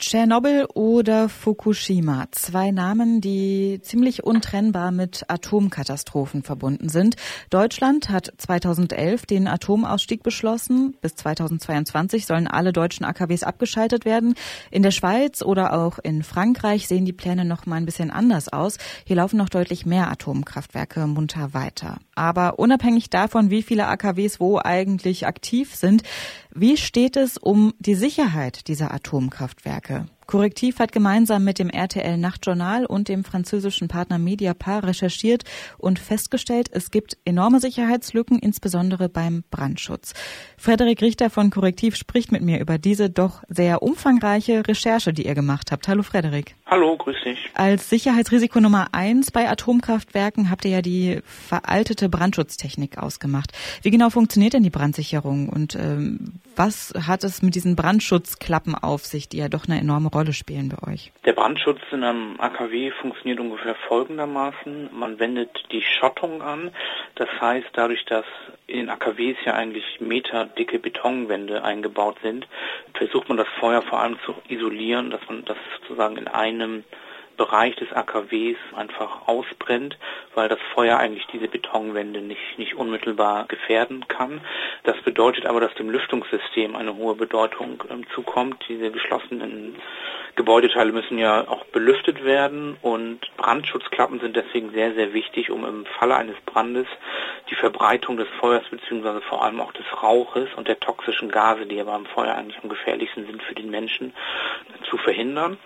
Tschernobyl oder Fukushima. Zwei Namen, die ziemlich untrennbar mit Atomkatastrophen verbunden sind. Deutschland hat 2011 den Atomausstieg beschlossen. Bis 2022 sollen alle deutschen AKWs abgeschaltet werden. In der Schweiz oder auch in Frankreich sehen die Pläne noch mal ein bisschen anders aus. Hier laufen noch deutlich mehr Atomkraftwerke munter weiter. Aber unabhängig davon, wie viele AKWs wo eigentlich aktiv sind, wie steht es um die Sicherheit dieser Atomkraftwerke? Korrektiv hat gemeinsam mit dem RTL Nachtjournal und dem französischen Partner Mediapar recherchiert und festgestellt, es gibt enorme Sicherheitslücken, insbesondere beim Brandschutz. Frederik Richter von Korrektiv spricht mit mir über diese doch sehr umfangreiche Recherche, die ihr gemacht habt. Hallo Frederik. Hallo, grüß dich. Als Sicherheitsrisiko Nummer eins bei Atomkraftwerken habt ihr ja die veraltete Brandschutztechnik ausgemacht. Wie genau funktioniert denn die Brandsicherung und ähm, was hat es mit diesen Brandschutzklappen auf sich, die ja doch eine enorme Rolle Rolle spielen bei euch? Der Brandschutz in einem AKW funktioniert ungefähr folgendermaßen. Man wendet die Schottung an. Das heißt, dadurch, dass in den AKWs ja eigentlich meterdicke Betonwände eingebaut sind, versucht man das Feuer vor allem zu isolieren, dass man das sozusagen in einem Bereich des AKWs einfach ausbrennt, weil das Feuer eigentlich diese Betonwände nicht, nicht unmittelbar gefährden kann. Das bedeutet aber, dass dem Lüftungssystem eine hohe Bedeutung ähm, zukommt. Diese geschlossenen Gebäudeteile müssen ja auch belüftet werden und Brandschutzklappen sind deswegen sehr, sehr wichtig, um im Falle eines Brandes die Verbreitung des Feuers bzw. vor allem auch des Rauches und der toxischen Gase, die ja beim Feuer eigentlich am gefährlichsten sind für den Menschen, zu verhindern.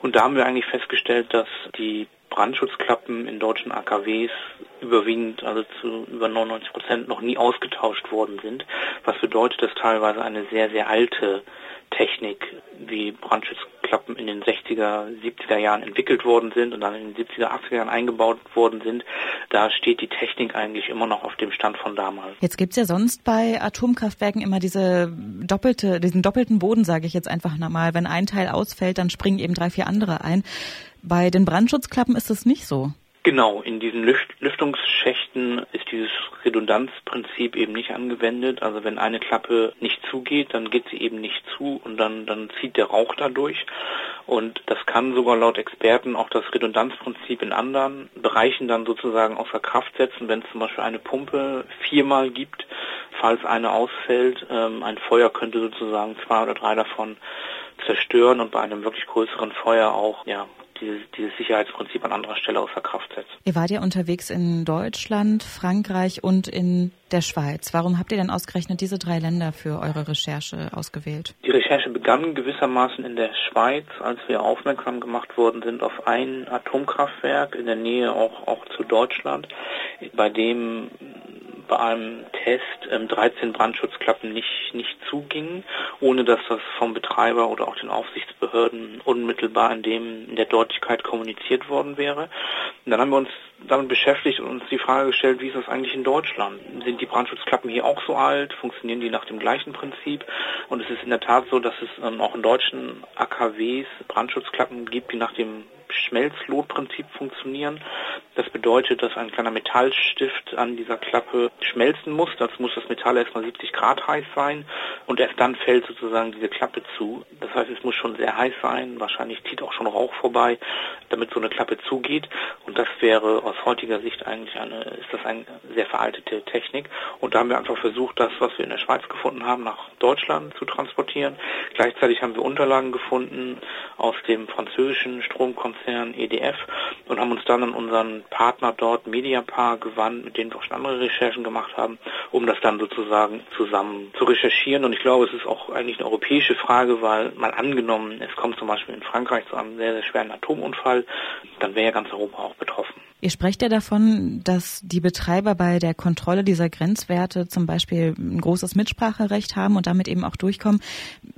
Und da haben wir eigentlich festgestellt, dass die Brandschutzklappen in deutschen AKWs überwiegend, also zu über 99 Prozent, noch nie ausgetauscht worden sind. Was bedeutet, dass teilweise eine sehr, sehr alte Technik wie Brandschutzklappen in den 60er, 70er Jahren entwickelt worden sind und dann in den 70er, 80er Jahren eingebaut worden sind, da steht die Technik eigentlich immer noch auf dem Stand von damals. Jetzt gibt's ja sonst bei Atomkraftwerken immer diese doppelte, diesen doppelten Boden, sage ich jetzt einfach nochmal. Wenn ein Teil ausfällt, dann springen eben drei, vier andere ein. Bei den Brandschutzklappen ist es nicht so. Genau, in diesen Lüft Lüftungsschächten ist dieses Redundanzprinzip eben nicht angewendet. Also wenn eine Klappe nicht zugeht, dann geht sie eben nicht zu und dann, dann zieht der Rauch dadurch. Und das kann sogar laut Experten auch das Redundanzprinzip in anderen Bereichen dann sozusagen außer Kraft setzen, wenn es zum Beispiel eine Pumpe viermal gibt, falls eine ausfällt. Ähm, ein Feuer könnte sozusagen zwei oder drei davon zerstören und bei einem wirklich größeren Feuer auch ja, dieses, dieses Sicherheitsprinzip an anderer Stelle außer Kraft setzt. Ihr wart ja unterwegs in Deutschland, Frankreich und in der Schweiz. Warum habt ihr denn ausgerechnet diese drei Länder für eure Recherche ausgewählt? Die Recherche begann gewissermaßen in der Schweiz, als wir aufmerksam gemacht worden sind auf ein Atomkraftwerk in der Nähe auch, auch zu Deutschland, bei dem bei einem Test ähm, 13 Brandschutzklappen nicht, nicht zugingen, ohne dass das vom Betreiber oder auch den Aufsichtsbehörden unmittelbar in dem in der Deutlichkeit kommuniziert worden wäre. Und dann haben wir uns damit beschäftigt und uns die Frage gestellt, wie ist das eigentlich in Deutschland? Sind die Brandschutzklappen hier auch so alt? Funktionieren die nach dem gleichen Prinzip? Und es ist in der Tat so, dass es ähm, auch in deutschen AKWs Brandschutzklappen gibt, die nach dem Schmelzlotprinzip funktionieren. Das bedeutet, dass ein kleiner Metallstift an dieser Klappe schmelzen muss. Dazu muss das Metall erstmal 70 Grad heiß sein und erst dann fällt sozusagen diese Klappe zu. Das heißt, es muss schon sehr heiß sein. Wahrscheinlich zieht auch schon Rauch vorbei, damit so eine Klappe zugeht. Und das wäre aus heutiger Sicht eigentlich eine, ist das eine sehr veraltete Technik. Und da haben wir einfach versucht, das, was wir in der Schweiz gefunden haben, nach Deutschland zu transportieren. Gleichzeitig haben wir Unterlagen gefunden aus dem französischen Stromkonzern Konzern EDF und haben uns dann an unseren Partner dort Mediapar gewandt, mit denen wir auch schon andere Recherchen gemacht haben, um das dann sozusagen zusammen zu recherchieren. Und ich glaube, es ist auch eigentlich eine europäische Frage, weil mal angenommen, es kommt zum Beispiel in Frankreich zu einem sehr, sehr schweren Atomunfall, dann wäre ja ganz Europa auch betroffen. Ihr sprecht ja davon, dass die Betreiber bei der Kontrolle dieser Grenzwerte zum Beispiel ein großes Mitspracherecht haben und damit eben auch durchkommen.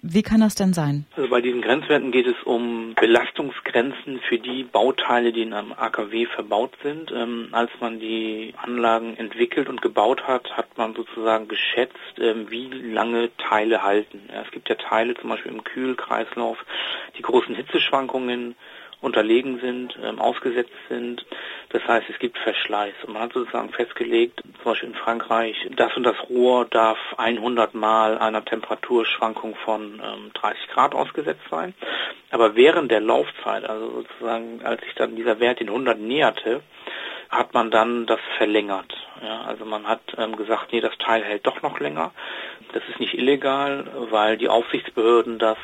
Wie kann das denn sein? Also bei diesen Grenzwerten geht es um Belastungsgrenzen für die Bauteile, die in einem AKW verbaut sind. Ähm, als man die Anlagen entwickelt und gebaut hat, hat man sozusagen geschätzt, ähm, wie lange Teile halten. Ja, es gibt ja Teile zum Beispiel im Kühlkreislauf, die großen Hitzeschwankungen unterlegen sind, ähm, ausgesetzt sind. Das heißt, es gibt Verschleiß. Und man hat sozusagen festgelegt, zum Beispiel in Frankreich, das und das Rohr darf 100 Mal einer Temperaturschwankung von ähm, 30 Grad ausgesetzt sein. Aber während der Laufzeit, also sozusagen, als sich dann dieser Wert den 100 näherte, hat man dann das verlängert. Ja, also man hat ähm, gesagt, nee, das Teil hält doch noch länger. Das ist nicht illegal, weil die Aufsichtsbehörden das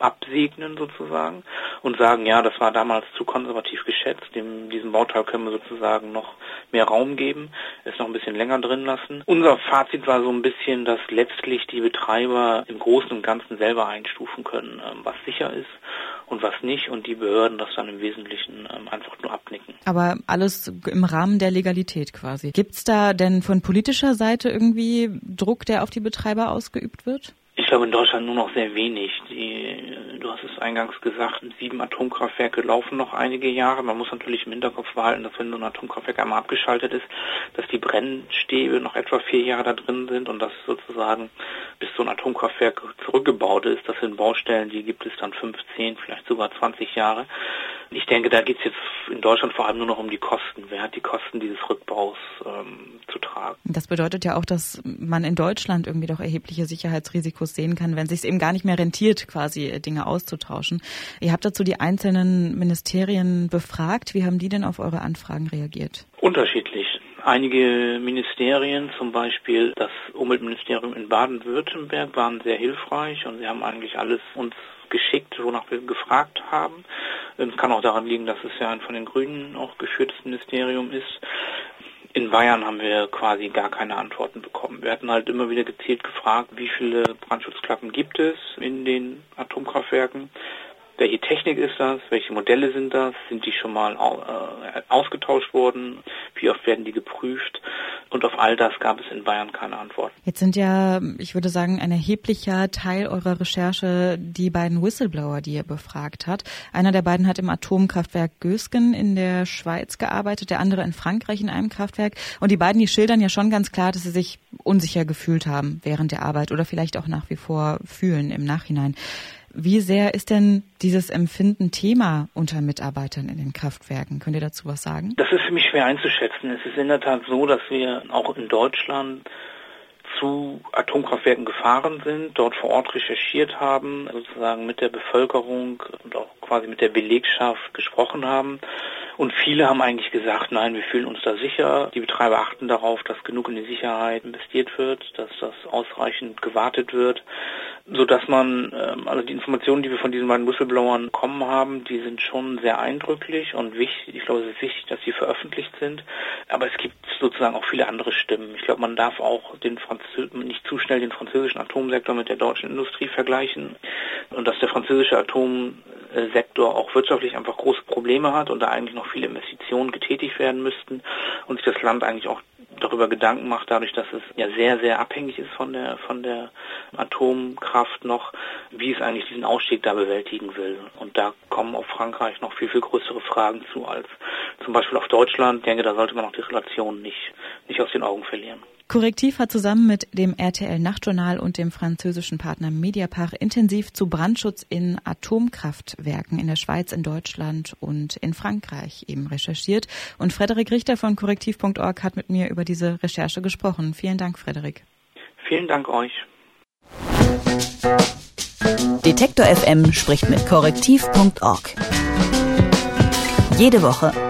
absegnen sozusagen und sagen, ja, das war damals zu konservativ geschätzt, dem, diesem Bauteil können wir sozusagen noch mehr Raum geben, es noch ein bisschen länger drin lassen. Unser Fazit war so ein bisschen, dass letztlich die Betreiber im Großen und Ganzen selber einstufen können, ähm, was sicher ist und was nicht und die Behörden das dann im Wesentlichen ähm, einfach nur abnicken. Aber alles im Rahmen der Legalität quasi. Gibt es da denn von politischer Seite irgendwie Druck, der auf die Betreiber ausgeübt wird? Ich glaube in Deutschland nur noch sehr wenig. Die, du hast es eingangs gesagt, sieben Atomkraftwerke laufen noch einige Jahre. Man muss natürlich im Hinterkopf behalten, dass wenn so ein Atomkraftwerk einmal abgeschaltet ist, dass die Brennstäbe noch etwa vier Jahre da drin sind und dass sozusagen bis so ein Atomkraftwerk zurückgebaut ist, das sind Baustellen, die gibt es dann 15, vielleicht sogar 20 Jahre. Ich denke, da geht es jetzt in Deutschland vor allem nur noch um die Kosten. Wer hat die Kosten dieses Rückbaus ähm, zu tragen? Das bedeutet ja auch, dass man in Deutschland irgendwie doch erhebliche Sicherheitsrisikos sehen kann, wenn sich es eben gar nicht mehr rentiert, quasi äh, Dinge auszutauschen. Ihr habt dazu die einzelnen Ministerien befragt. Wie haben die denn auf eure Anfragen reagiert? Unterschiedlich. Einige Ministerien, zum Beispiel das Umweltministerium in Baden-Württemberg, waren sehr hilfreich und sie haben eigentlich alles uns geschickt, wonach wir gefragt haben. Es kann auch daran liegen, dass es ja ein von den Grünen auch geführtes Ministerium ist. In Bayern haben wir quasi gar keine Antworten bekommen. Wir hatten halt immer wieder gezielt gefragt, wie viele Brandschutzklappen gibt es in den Atomkraftwerken welche Technik ist das? Welche Modelle sind das? Sind die schon mal äh, ausgetauscht worden? Wie oft werden die geprüft? Und auf all das gab es in Bayern keine Antwort. Jetzt sind ja, ich würde sagen, ein erheblicher Teil eurer Recherche die beiden Whistleblower, die ihr befragt hat. Einer der beiden hat im Atomkraftwerk Gösgen in der Schweiz gearbeitet, der andere in Frankreich in einem Kraftwerk. Und die beiden, die schildern ja schon ganz klar, dass sie sich unsicher gefühlt haben während der Arbeit oder vielleicht auch nach wie vor fühlen im Nachhinein. Wie sehr ist denn dieses Empfinden Thema unter Mitarbeitern in den Kraftwerken? Könnt ihr dazu was sagen? Das ist für mich schwer einzuschätzen. Es ist in der Tat so, dass wir auch in Deutschland zu Atomkraftwerken gefahren sind, dort vor Ort recherchiert haben, sozusagen mit der Bevölkerung und auch quasi mit der Belegschaft gesprochen haben. Und viele haben eigentlich gesagt, nein, wir fühlen uns da sicher. Die Betreiber achten darauf, dass genug in die Sicherheit investiert wird, dass das ausreichend gewartet wird so dass man, ähm, also die Informationen, die wir von diesen beiden Whistleblowern bekommen haben, die sind schon sehr eindrücklich und wichtig. Ich glaube, es ist wichtig, dass sie veröffentlicht sind. Aber es gibt sozusagen auch viele andere Stimmen. Ich glaube, man darf auch den Franzö nicht zu schnell den französischen Atomsektor mit der deutschen Industrie vergleichen und dass der französische Atomsektor auch wirtschaftlich einfach große Probleme hat und da eigentlich noch viele Investitionen getätigt werden müssten und sich das Land eigentlich auch darüber Gedanken macht, dadurch, dass es ja sehr, sehr abhängig ist von der, von der Atomkraft noch, wie es eigentlich diesen Ausstieg da bewältigen will. Und da kommen auf Frankreich noch viel, viel größere Fragen zu als zum Beispiel auf Deutschland. Ich denke, da sollte man auch die Relationen nicht, nicht aus den Augen verlieren. Korrektiv hat zusammen mit dem RTL Nachtjournal und dem französischen Partner Mediapar intensiv zu Brandschutz in Atomkraftwerken in der Schweiz, in Deutschland und in Frankreich eben recherchiert. Und Frederik Richter von korrektiv.org hat mit mir über diese Recherche gesprochen. Vielen Dank, Frederik. Vielen Dank euch. Detektor FM spricht mit korrektiv.org. Jede Woche